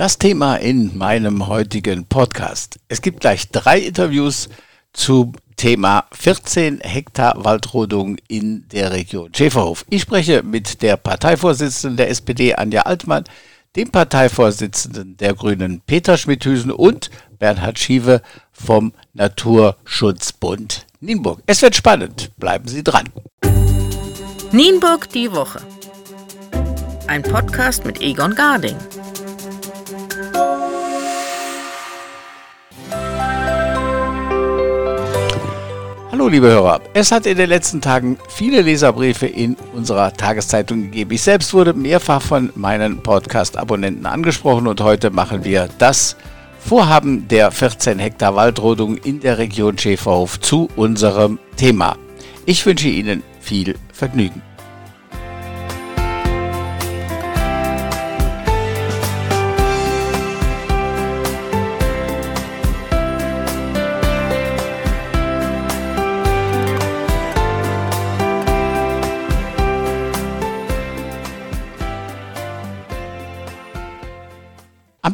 Das Thema in meinem heutigen Podcast. Es gibt gleich drei Interviews zum Thema 14 Hektar Waldrodung in der Region Schäferhof. Ich spreche mit der Parteivorsitzenden der SPD Anja Altmann, dem Parteivorsitzenden der Grünen Peter Schmidhüsen und Bernhard Schiewe vom Naturschutzbund Nienburg. Es wird spannend. Bleiben Sie dran. Nienburg die Woche. Ein Podcast mit Egon Garding. Liebe Hörer, es hat in den letzten Tagen viele Leserbriefe in unserer Tageszeitung gegeben. Ich selbst wurde mehrfach von meinen Podcast-Abonnenten angesprochen und heute machen wir das Vorhaben der 14 Hektar Waldrodung in der Region Schäferhof zu unserem Thema. Ich wünsche Ihnen viel Vergnügen.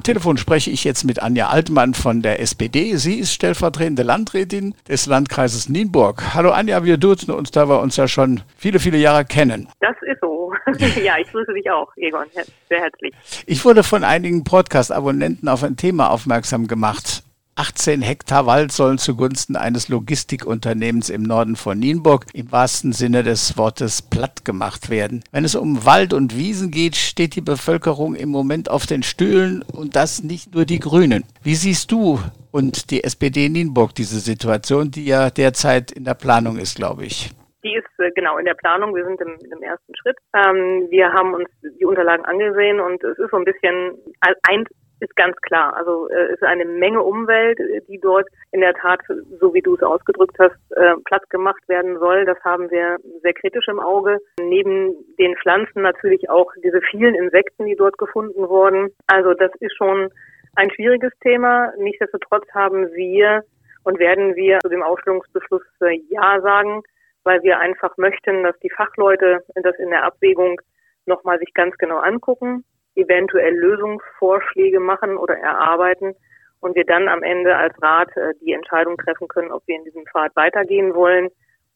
Telefon spreche ich jetzt mit Anja Altmann von der SPD. Sie ist stellvertretende Landrätin des Landkreises Nienburg. Hallo Anja, wir duzen uns, da wir uns ja schon viele, viele Jahre kennen. Das ist so. ja, ich grüße dich auch, Egon, sehr herzlich. Ich wurde von einigen Podcast-Abonnenten auf ein Thema aufmerksam gemacht. 18 Hektar Wald sollen zugunsten eines Logistikunternehmens im Norden von Nienburg im wahrsten Sinne des Wortes platt gemacht werden. Wenn es um Wald und Wiesen geht, steht die Bevölkerung im Moment auf den Stühlen und das nicht nur die Grünen. Wie siehst du und die SPD Nienburg diese Situation, die ja derzeit in der Planung ist, glaube ich? Die ist äh, genau in der Planung. Wir sind im, im ersten Schritt. Ähm, wir haben uns die Unterlagen angesehen und es ist so ein bisschen ein ist ganz klar. Also äh, ist eine Menge Umwelt, äh, die dort in der Tat, so wie du es ausgedrückt hast, äh, Platz gemacht werden soll. Das haben wir sehr kritisch im Auge. Neben den Pflanzen natürlich auch diese vielen Insekten, die dort gefunden wurden. Also das ist schon ein schwieriges Thema. Nichtsdestotrotz haben wir und werden wir zu dem Ausstellungsbeschluss äh, Ja sagen, weil wir einfach möchten, dass die Fachleute das in der Abwägung nochmal sich ganz genau angucken eventuell Lösungsvorschläge machen oder erarbeiten und wir dann am Ende als Rat äh, die Entscheidung treffen können, ob wir in diesem Pfad weitergehen wollen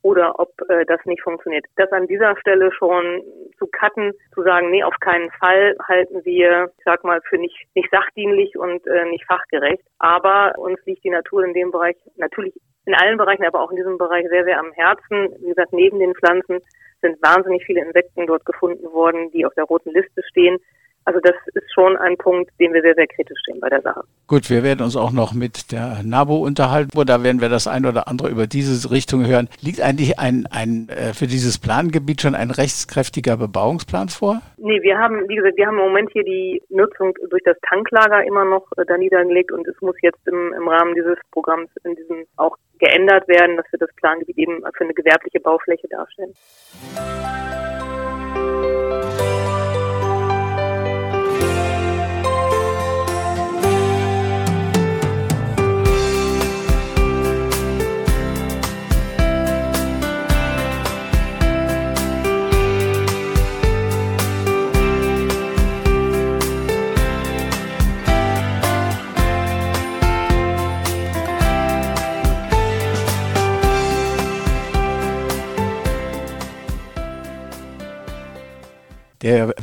oder ob äh, das nicht funktioniert. Das an dieser Stelle schon zu cutten, zu sagen, nee, auf keinen Fall halten wir, ich sag mal, für nicht, nicht sachdienlich und äh, nicht fachgerecht. Aber uns liegt die Natur in dem Bereich natürlich in allen Bereichen, aber auch in diesem Bereich sehr, sehr am Herzen. Wie gesagt, neben den Pflanzen sind wahnsinnig viele Insekten dort gefunden worden, die auf der roten Liste stehen. Also das ist schon ein Punkt, den wir sehr, sehr kritisch sehen bei der Sache. Gut, wir werden uns auch noch mit der NABO unterhalten, wo da werden wir das ein oder andere über diese Richtung hören. Liegt eigentlich ein, ein äh, für dieses Plangebiet schon ein rechtskräftiger Bebauungsplan vor? Nee, wir haben, wie gesagt, wir haben im Moment hier die Nutzung durch das Tanklager immer noch äh, da niedergelegt und es muss jetzt im, im Rahmen dieses Programms in diesem auch geändert werden, dass wir das Plangebiet eben für eine gewerbliche Baufläche darstellen.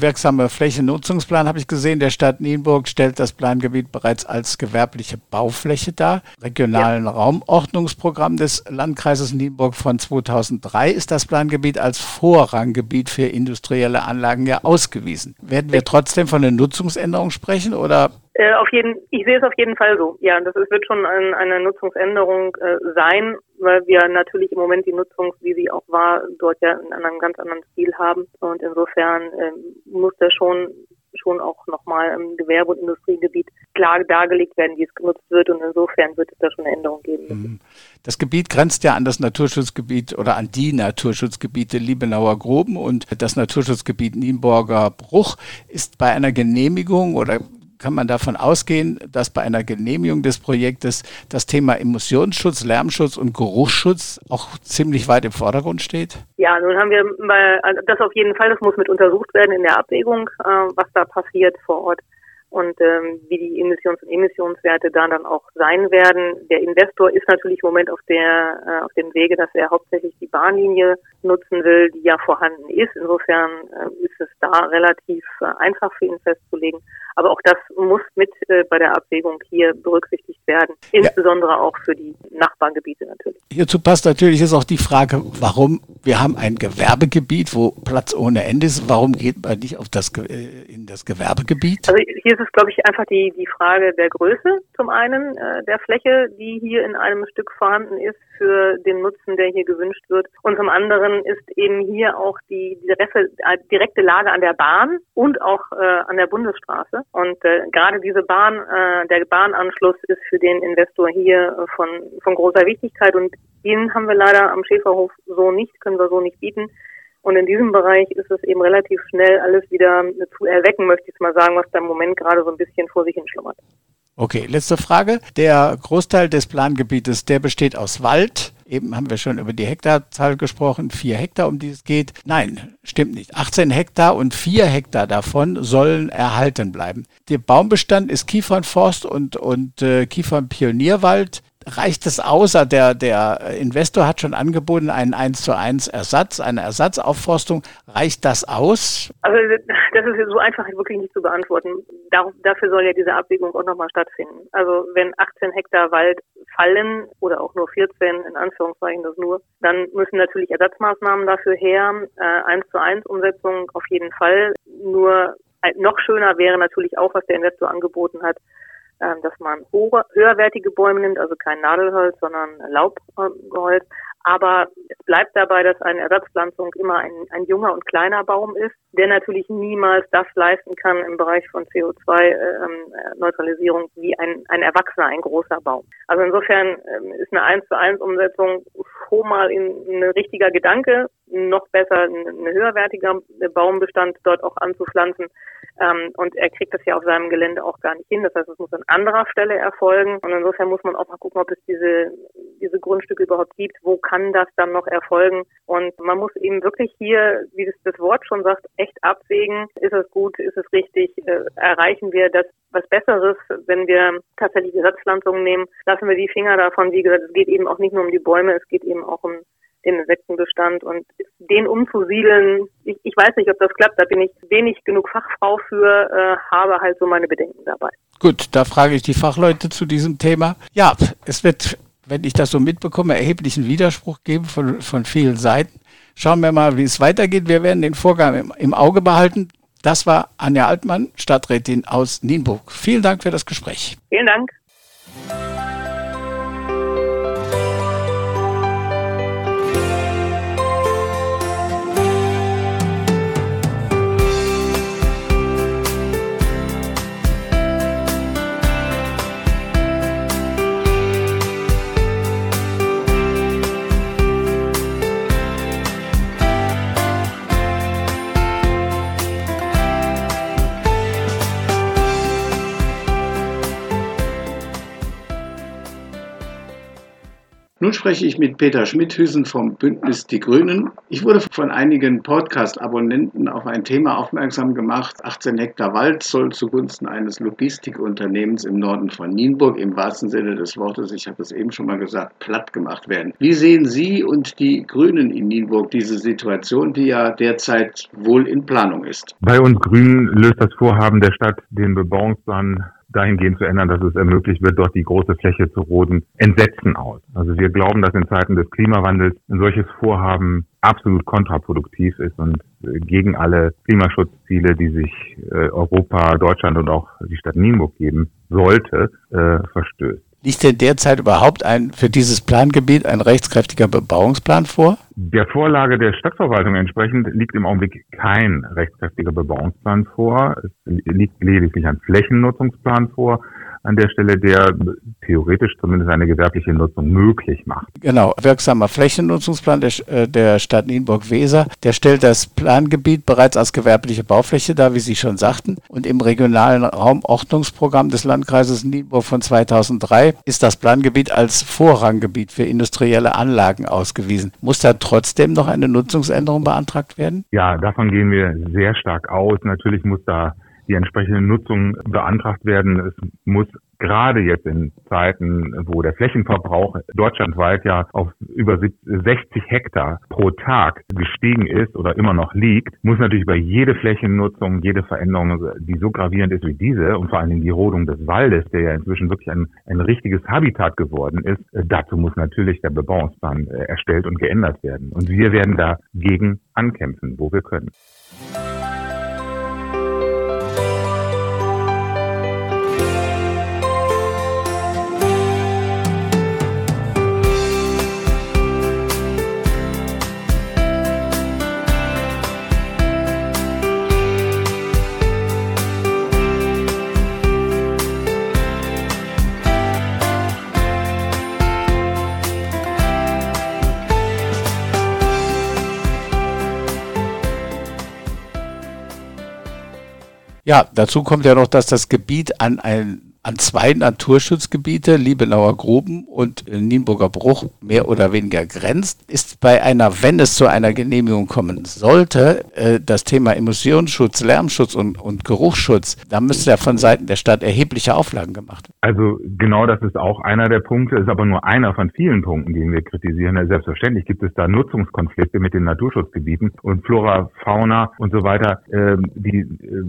Wirksame Flächennutzungsplan habe ich gesehen. Der Stadt Nienburg stellt das Plangebiet bereits als gewerbliche Baufläche dar. Regionalen ja. Raumordnungsprogramm des Landkreises Nienburg von 2003 ist das Plangebiet als Vorranggebiet für industrielle Anlagen ja ausgewiesen. Werden wir trotzdem von einer Nutzungsänderung sprechen oder äh, auf jeden, ich sehe es auf jeden Fall so. Ja, das ist, wird schon ein, eine Nutzungsänderung äh, sein, weil wir natürlich im Moment die Nutzung, wie sie auch war, dort ja in einem ganz anderen Stil haben. Und insofern äh, muss der schon schon auch nochmal im Gewerbe- und Industriegebiet klar dargelegt werden, wie es genutzt wird. Und insofern wird es da schon eine Änderung geben. Mhm. Das Gebiet grenzt ja an das Naturschutzgebiet oder an die Naturschutzgebiete Liebenauer Groben und das Naturschutzgebiet Nienburger Bruch ist bei einer Genehmigung oder kann man davon ausgehen, dass bei einer Genehmigung des Projektes das Thema Emissionsschutz, Lärmschutz und Geruchsschutz auch ziemlich weit im Vordergrund steht? Ja, nun haben wir mal, also das auf jeden Fall, das muss mit untersucht werden in der Abwägung, äh, was da passiert vor Ort. Und ähm, wie die Emissions- und Emissionswerte da dann auch sein werden. Der Investor ist natürlich im Moment auf der äh, auf dem Wege, dass er hauptsächlich die Bahnlinie nutzen will, die ja vorhanden ist. Insofern äh, ist es da relativ äh, einfach für ihn festzulegen. Aber auch das muss mit äh, bei der Abwägung hier berücksichtigt werden, insbesondere ja. auch für die Nachbargebiete natürlich. Hierzu passt natürlich ist auch die Frage, warum wir haben ein Gewerbegebiet, wo Platz ohne Ende ist. Warum geht man nicht auf das äh, in das Gewerbegebiet? Also hier ist es, glaube ich, einfach die die Frage der Größe zum einen äh, der Fläche, die hier in einem Stück vorhanden ist für den Nutzen, der hier gewünscht wird. Und zum anderen ist eben hier auch die, die äh, direkte Lage an der Bahn und auch äh, an der Bundesstraße. Und äh, gerade diese Bahn, äh, der Bahnanschluss ist für den Investor hier äh, von, von großer Wichtigkeit und den haben wir leider am Schäferhof so nicht, können wir so nicht bieten. Und in diesem Bereich ist es eben relativ schnell alles wieder zu erwecken, möchte ich mal sagen, was da im Moment gerade so ein bisschen vor sich hin schlummert. Okay, letzte Frage. Der Großteil des Plangebietes, der besteht aus Wald. Eben haben wir schon über die Hektarzahl gesprochen, vier Hektar, um die es geht. Nein, stimmt nicht. 18 Hektar und vier Hektar davon sollen erhalten bleiben. Der Baumbestand ist Kiefernforst und, und äh, Kiefernpionierwald reicht es außer der, der Investor hat schon angeboten einen 1 zu 1 Ersatz, eine Ersatzaufforstung. Reicht das aus? Also das ist so einfach wirklich nicht zu beantworten. dafür soll ja diese Abwägung auch nochmal stattfinden. Also wenn 18 Hektar Wald fallen oder auch nur 14, in Anführungszeichen das nur, dann müssen natürlich Ersatzmaßnahmen dafür her. Äh, 1 zu 1 Umsetzung auf jeden Fall. Nur äh, noch schöner wäre natürlich auch, was der Investor angeboten hat, dass man hohe, höherwertige Bäume nimmt, also kein Nadelholz, sondern Laubholz. Aber es bleibt dabei, dass eine Ersatzpflanzung immer ein, ein junger und kleiner Baum ist, der natürlich niemals das leisten kann im Bereich von CO2-Neutralisierung ähm, wie ein, ein Erwachsener, ein großer Baum. Also insofern ähm, ist eine 1 zu 1 Umsetzung schon mal in, ein richtiger Gedanke, noch besser ein höherwertiger Baumbestand dort auch anzupflanzen. Ähm, und er kriegt das ja auf seinem Gelände auch gar nicht hin. Das heißt, es muss an anderer Stelle erfolgen. Und insofern muss man auch mal gucken, ob es diese, diese Grundstücke überhaupt gibt. Wo kann das dann noch erfolgen? Und man muss eben wirklich hier, wie das, das Wort schon sagt, echt abwägen. Ist es gut? Ist es richtig? Äh, erreichen wir das was Besseres, wenn wir tatsächlich Ersatzpflanzungen nehmen? Lassen wir die Finger davon. Wie gesagt, es geht eben auch nicht nur um die Bäume, es geht eben auch um den Insektenbestand und den umzusiedeln, ich, ich weiß nicht, ob das klappt, da bin ich wenig genug Fachfrau für, äh, habe halt so meine Bedenken dabei. Gut, da frage ich die Fachleute zu diesem Thema. Ja, es wird, wenn ich das so mitbekomme, erheblichen Widerspruch geben von, von vielen Seiten. Schauen wir mal, wie es weitergeht. Wir werden den Vorgang im, im Auge behalten. Das war Anja Altmann, Stadträtin aus Nienburg. Vielen Dank für das Gespräch. Vielen Dank. Nun spreche ich mit Peter Schmidhüsen vom Bündnis Die Grünen. Ich wurde von einigen Podcast-Abonnenten auf ein Thema aufmerksam gemacht. 18 Hektar Wald soll zugunsten eines Logistikunternehmens im Norden von Nienburg im wahrsten Sinne des Wortes, ich habe es eben schon mal gesagt, platt gemacht werden. Wie sehen Sie und die Grünen in Nienburg diese Situation, die ja derzeit wohl in Planung ist? Bei uns Grünen löst das Vorhaben der Stadt den Bebauungsplan dahingehend zu ändern, dass es ermöglicht wird, dort die große Fläche zu roden, entsetzen aus. Also wir glauben, dass in Zeiten des Klimawandels ein solches Vorhaben absolut kontraproduktiv ist und äh, gegen alle Klimaschutzziele, die sich äh, Europa, Deutschland und auch die Stadt Nienburg geben sollte, äh, verstößt. Liegt denn derzeit überhaupt ein für dieses Plangebiet ein rechtskräftiger Bebauungsplan vor? Der Vorlage der Stadtverwaltung entsprechend liegt im Augenblick kein rechtskräftiger Bebauungsplan vor. Es liegt lediglich ein Flächennutzungsplan vor an der Stelle, der theoretisch zumindest eine gewerbliche Nutzung möglich macht. Genau, wirksamer Flächennutzungsplan der, äh, der Stadt Nienburg-Weser, der stellt das Plangebiet bereits als gewerbliche Baufläche dar, wie Sie schon sagten. Und im regionalen Raumordnungsprogramm des Landkreises Nienburg von 2003 ist das Plangebiet als Vorranggebiet für industrielle Anlagen ausgewiesen. Muss da trotzdem noch eine Nutzungsänderung beantragt werden? Ja, davon gehen wir sehr stark aus. Natürlich muss da die entsprechende Nutzung beantragt werden. Es muss gerade jetzt in Zeiten, wo der Flächenverbrauch deutschlandweit ja auf über 60 Hektar pro Tag gestiegen ist oder immer noch liegt, muss natürlich bei jede Flächennutzung, jede Veränderung, die so gravierend ist wie diese und vor allen Dingen die Rodung des Waldes, der ja inzwischen wirklich ein, ein richtiges Habitat geworden ist, dazu muss natürlich der Bebauungsplan äh, erstellt und geändert werden. Und wir werden dagegen ankämpfen, wo wir können. Ja, dazu kommt ja noch, dass das Gebiet an ein an zwei Naturschutzgebiete, Liebenauer Gruben und Nienburger Bruch, mehr oder weniger grenzt, ist bei einer, wenn es zu einer Genehmigung kommen sollte, äh, das Thema Emissionsschutz, Lärmschutz und, und Geruchsschutz, da müsste ja von Seiten der Stadt erhebliche Auflagen gemacht werden. Also genau das ist auch einer der Punkte, ist aber nur einer von vielen Punkten, die wir kritisieren. Selbstverständlich gibt es da Nutzungskonflikte mit den Naturschutzgebieten und Flora, Fauna und so weiter. Ähm, die, äh,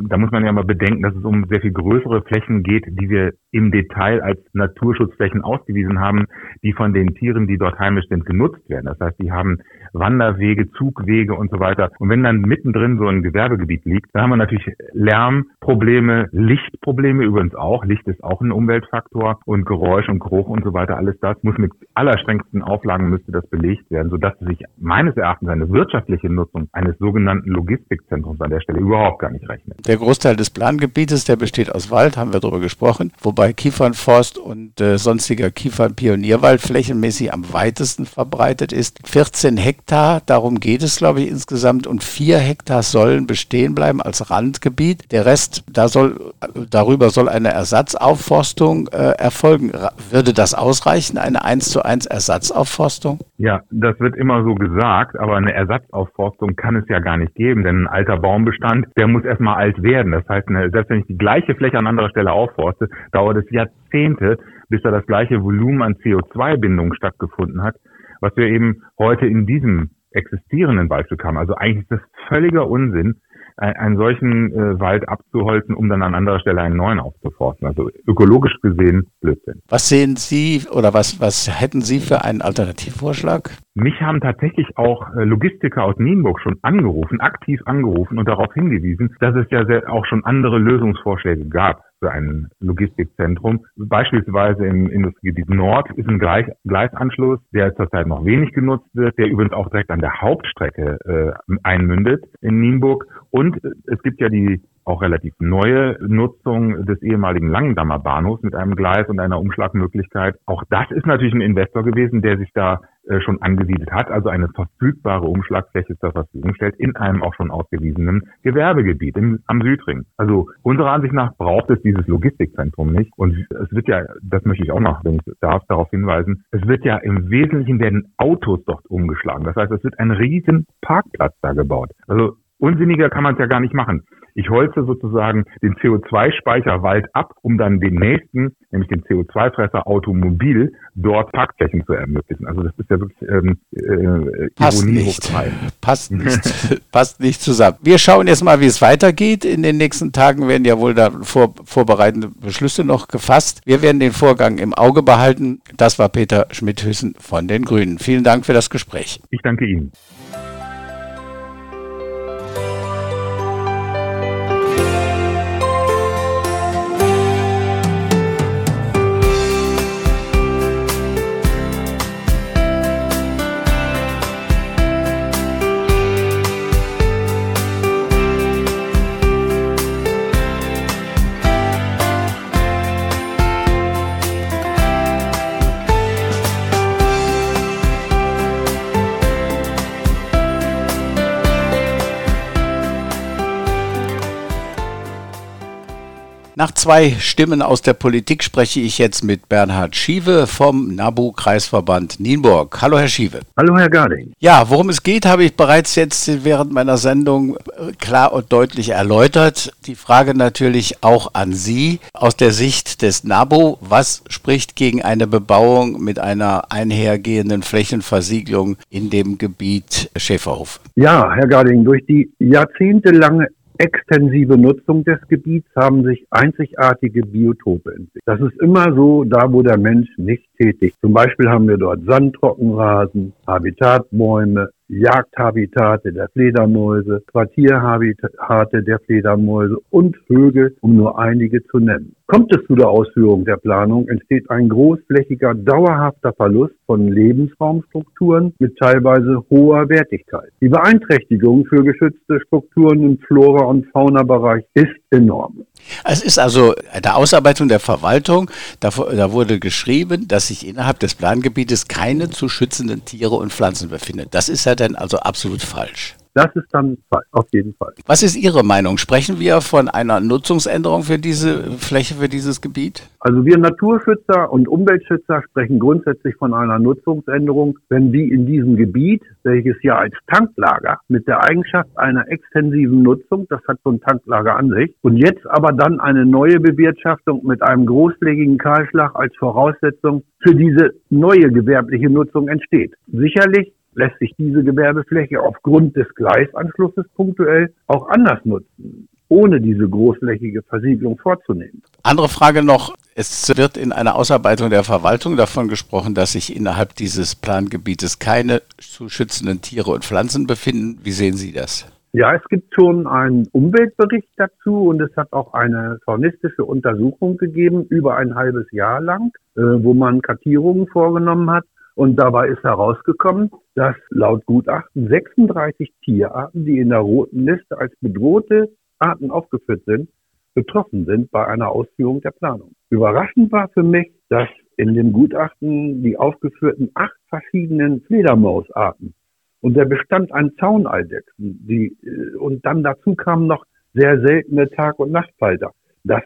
da muss man ja mal bedenken, dass es um sehr viel größere Flächen geht, die wir im Detail als Naturschutzflächen ausgewiesen haben, die von den Tieren, die dort heimisch sind, genutzt werden. Das heißt, die haben Wanderwege, Zugwege und so weiter. Und wenn dann mittendrin so ein Gewerbegebiet liegt, dann haben wir natürlich Lärmprobleme, Lichtprobleme übrigens auch. Licht ist auch ein Umweltfaktor und Geräusch und Geruch und so weiter. Alles das muss mit allerstrengsten Auflagen müsste das belegt werden, sodass sich meines Erachtens eine wirtschaftliche Nutzung eines sogenannten Logistikzentrums an der Stelle überhaupt gar nicht rechnet. Der Großteil des Plangebietes, der besteht aus Wald, haben wir darüber gesprochen, wobei Kiefernforst und äh, sonstiger Kiefernpionierwald flächenmäßig am weitesten verbreitet ist. 14 Hektar Hektar, darum geht es, glaube ich, insgesamt. Und vier Hektar sollen bestehen bleiben als Randgebiet. Der Rest, da soll, darüber soll eine Ersatzaufforstung äh, erfolgen. Würde das ausreichen, eine 1 zu 1 Ersatzaufforstung? Ja, das wird immer so gesagt, aber eine Ersatzaufforstung kann es ja gar nicht geben, denn ein alter Baumbestand, der muss erstmal alt werden. Das heißt, selbst wenn ich die gleiche Fläche an anderer Stelle aufforste, dauert es Jahrzehnte, bis da das gleiche Volumen an CO2-Bindung stattgefunden hat was wir eben heute in diesem existierenden Waldstück haben. Also eigentlich ist das völliger Unsinn, einen solchen äh, Wald abzuholzen, um dann an anderer Stelle einen neuen aufzuforsten. Also ökologisch gesehen Blödsinn. Was sehen Sie oder was, was hätten Sie für einen Alternativvorschlag? Mich haben tatsächlich auch äh, Logistiker aus Nienburg schon angerufen, aktiv angerufen und darauf hingewiesen, dass es ja sehr, auch schon andere Lösungsvorschläge gab für ein Logistikzentrum. Beispielsweise im Industriegebiet Nord ist ein Gleis Gleisanschluss, der zurzeit noch wenig genutzt wird, der übrigens auch direkt an der Hauptstrecke äh, einmündet in Nienburg. Und es gibt ja die auch relativ neue Nutzung des ehemaligen Langendammer Bahnhofs mit einem Gleis und einer Umschlagmöglichkeit. Auch das ist natürlich ein Investor gewesen, der sich da schon angesiedelt hat, also eine verfügbare Umschlagfläche zur Verfügung stellt in einem auch schon ausgewiesenen Gewerbegebiet im, am Südring. Also unserer Ansicht nach braucht es dieses Logistikzentrum nicht. Und es wird ja, das möchte ich auch noch, wenn ich darf, darauf hinweisen, es wird ja im Wesentlichen werden Autos dort umgeschlagen. Das heißt, es wird ein riesen Parkplatz da gebaut. Also unsinniger kann man es ja gar nicht machen. Ich holze sozusagen den CO2-Speicher Wald ab, um dann den nächsten, nämlich den CO2-Fresser Automobil, dort Parkflächen zu ermöglichen. Also das ist ja wirklich ähm, äh, Passt Ironie nicht. Passt nicht. Passt nicht zusammen. Wir schauen jetzt mal, wie es weitergeht. In den nächsten Tagen werden ja wohl da vor, vorbereitende Beschlüsse noch gefasst. Wir werden den Vorgang im Auge behalten. Das war Peter Schmidhüssen von den Grünen. Vielen Dank für das Gespräch. Ich danke Ihnen. Zwei Stimmen aus der Politik spreche ich jetzt mit Bernhard Schiewe vom NABU-Kreisverband Nienburg. Hallo, Herr Schiewe. Hallo, Herr Garding. Ja, worum es geht, habe ich bereits jetzt während meiner Sendung äh, klar und deutlich erläutert. Die Frage natürlich auch an Sie aus der Sicht des NABU. Was spricht gegen eine Bebauung mit einer einhergehenden Flächenversiegelung in dem Gebiet Schäferhof? Ja, Herr Garding, durch die jahrzehntelange extensive Nutzung des Gebiets haben sich einzigartige Biotope entwickelt. Das ist immer so, da wo der Mensch nicht tätig. Zum Beispiel haben wir dort Sandtrockenrasen, Habitatbäume, Jagdhabitate der Fledermäuse, Quartierhabitate der Fledermäuse und Vögel, um nur einige zu nennen. Kommt es zu der Ausführung der Planung, entsteht ein großflächiger, dauerhafter Verlust von Lebensraumstrukturen mit teilweise hoher Wertigkeit. Die Beeinträchtigung für geschützte Strukturen im Flora- und Faunabereich ist enorm. Es ist also eine Ausarbeitung der Verwaltung. Da, da, wurde geschrieben, dass sich innerhalb des Plangebietes keine zu schützenden Tiere und Pflanzen befinden. Das ist ja dann also absolut falsch. Das ist dann auf jeden Fall. Was ist Ihre Meinung? Sprechen wir von einer Nutzungsänderung für diese Fläche, für dieses Gebiet? Also wir Naturschützer und Umweltschützer sprechen grundsätzlich von einer Nutzungsänderung, wenn die in diesem Gebiet, welches ja als Tanklager mit der Eigenschaft einer extensiven Nutzung, das hat so ein Tanklager an sich, und jetzt aber dann eine neue Bewirtschaftung mit einem großflächigen Kahlschlag als Voraussetzung für diese neue gewerbliche Nutzung entsteht. Sicherlich lässt sich diese Gewerbefläche aufgrund des Gleisanschlusses punktuell auch anders nutzen ohne diese großflächige Versiegelung vorzunehmen. Andere Frage noch. Es wird in einer Ausarbeitung der Verwaltung davon gesprochen, dass sich innerhalb dieses Plangebietes keine zu schützenden Tiere und Pflanzen befinden. Wie sehen Sie das? Ja, es gibt schon einen Umweltbericht dazu und es hat auch eine faunistische Untersuchung gegeben, über ein halbes Jahr lang, äh, wo man Kartierungen vorgenommen hat. Und dabei ist herausgekommen, dass laut Gutachten 36 Tierarten, die in der roten Liste als bedrohte Arten aufgeführt sind, betroffen sind bei einer Ausführung der Planung. Überraschend war für mich, dass in dem Gutachten die aufgeführten acht verschiedenen Fledermausarten und der Bestand an Zauneidechsen, die, äh, und dann dazu kamen noch sehr seltene Tag- und Nachtfalter. Das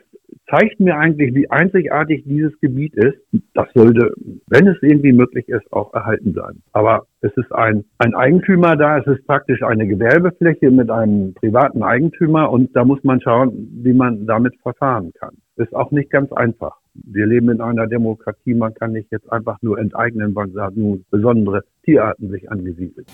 zeigt mir eigentlich, wie einzigartig dieses Gebiet ist. Das sollte, wenn es irgendwie möglich ist, auch erhalten sein. Aber es ist ein, ein Eigentümer da, es ist praktisch eine Gewerbefläche mit einem privaten Eigentümer und da muss man schauen, wie man damit verfahren kann. Ist auch nicht ganz einfach. Wir leben in einer Demokratie, man kann nicht jetzt einfach nur enteignen, weil da nun besondere Tierarten sich angesiedelt.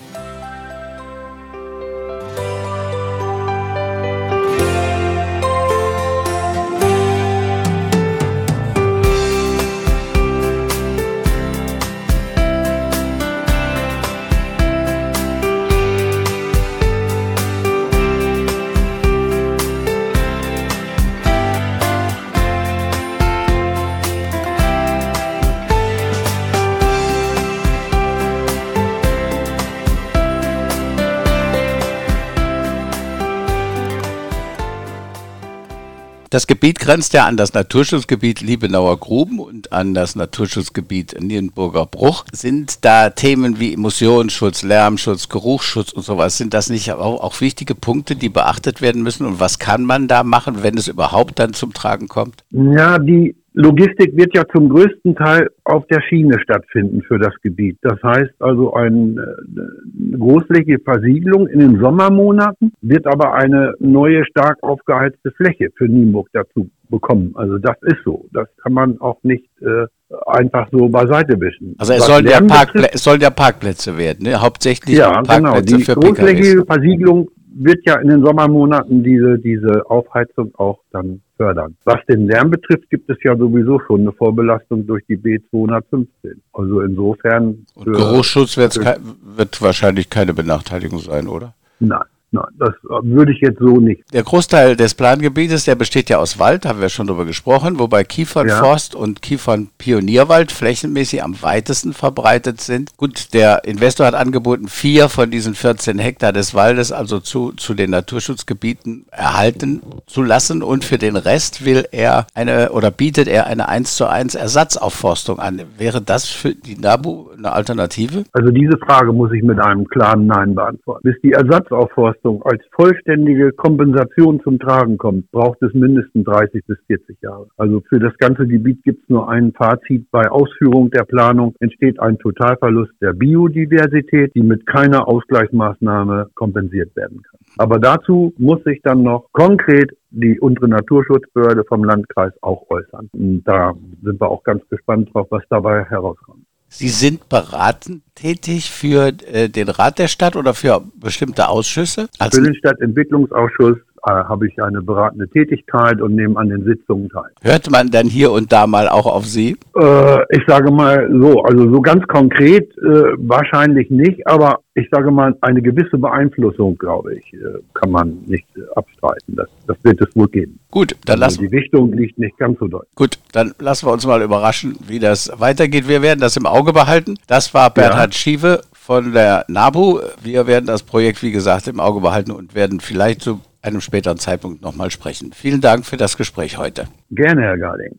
Das Gebiet grenzt ja an das Naturschutzgebiet Liebenauer Gruben und an das Naturschutzgebiet Nierenburger Bruch. Sind da Themen wie Emissionsschutz, Lärmschutz, Geruchsschutz und sowas, sind das nicht auch, auch wichtige Punkte, die beachtet werden müssen? Und was kann man da machen, wenn es überhaupt dann zum Tragen kommt? Ja, die Logistik wird ja zum größten Teil auf der Schiene stattfinden für das Gebiet. Das heißt also ein, eine großflächige Versiegelung in den Sommermonaten wird aber eine neue stark aufgeheizte Fläche für Nienburg dazu bekommen. Also das ist so. Das kann man auch nicht äh, einfach so beiseite wischen. Also es sollen, ja Parkplä es sollen ja Parkplätze werden, ne? hauptsächlich ja, genau. Parkplätze genau. Die für großflächige Versiegelung wird ja in den Sommermonaten diese, diese Aufheizung auch dann fördern. Was den Lärm betrifft, gibt es ja sowieso schon eine Vorbelastung durch die B215. Also insofern. Und Geruchsschutz wird wahrscheinlich keine Benachteiligung sein, oder? Nein. Nein, das würde ich jetzt so nicht. Der Großteil des Plangebietes, der besteht ja aus Wald, haben wir schon drüber gesprochen, wobei Kiefernforst ja. und Kiefernpionierwald flächenmäßig am weitesten verbreitet sind. Gut, der Investor hat angeboten, vier von diesen 14 Hektar des Waldes also zu, zu den Naturschutzgebieten erhalten zu lassen und für den Rest will er eine oder bietet er eine 1 zu 1 Ersatzaufforstung an. Wäre das für die NABU eine Alternative? Also diese Frage muss ich mit einem klaren Nein beantworten. Bis die Ersatzaufforstung Auslastung als vollständige Kompensation zum Tragen kommt, braucht es mindestens 30 bis 40 Jahre. Also für das ganze Gebiet gibt es nur ein Fazit. Bei Ausführung der Planung entsteht ein Totalverlust der Biodiversität, die mit keiner Ausgleichsmaßnahme kompensiert werden kann. Aber dazu muss sich dann noch konkret die unsere Naturschutzbehörde vom Landkreis auch äußern. Und da sind wir auch ganz gespannt drauf, was dabei herauskommt. Sie sind beratend tätig für äh, den Rat der Stadt oder für bestimmte Ausschüsse? Als für den Stadtentwicklungsausschuss äh, habe ich eine beratende Tätigkeit und nehme an den Sitzungen teil. Hört man dann hier und da mal auch auf Sie? Äh, ich sage mal so, also so ganz konkret äh, wahrscheinlich nicht, aber ich sage mal, eine gewisse Beeinflussung, glaube ich, äh, kann man nicht abstreiten. Das, das wird es wohl geben. Gut, dann also lassen Die Wichtung liegt nicht ganz so deutlich. Gut, dann lassen wir uns mal überraschen, wie das weitergeht. Wir werden das im Auge behalten. Das war Bernhard ja. Schiewe von der NABU. Wir werden das Projekt, wie gesagt, im Auge behalten und werden vielleicht zu einem späteren Zeitpunkt nochmal sprechen. Vielen Dank für das Gespräch heute. Gerne, Herr Garding.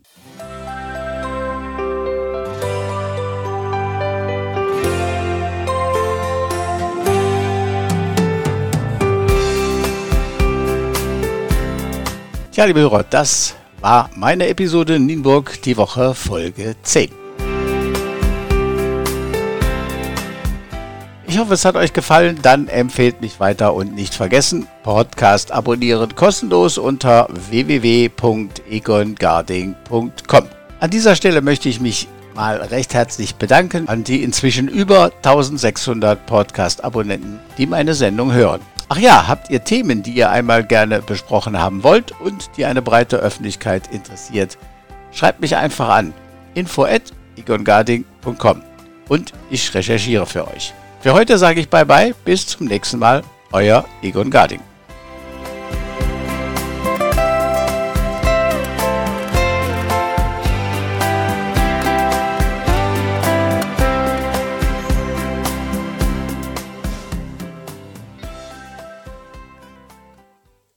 Ja, liebe Hörer, das war meine Episode Nienburg, die Woche Folge 10. Ich hoffe, es hat euch gefallen. Dann empfehlt mich weiter und nicht vergessen, Podcast abonnieren kostenlos unter www.egongarding.com. An dieser Stelle möchte ich mich mal recht herzlich bedanken an die inzwischen über 1600 Podcast-Abonnenten, die meine Sendung hören. Ach ja, habt ihr Themen, die ihr einmal gerne besprochen haben wollt und die eine breite Öffentlichkeit interessiert? Schreibt mich einfach an info at egongarding.com und ich recherchiere für euch. Für heute sage ich Bye-bye, bis zum nächsten Mal, euer Egon Garding.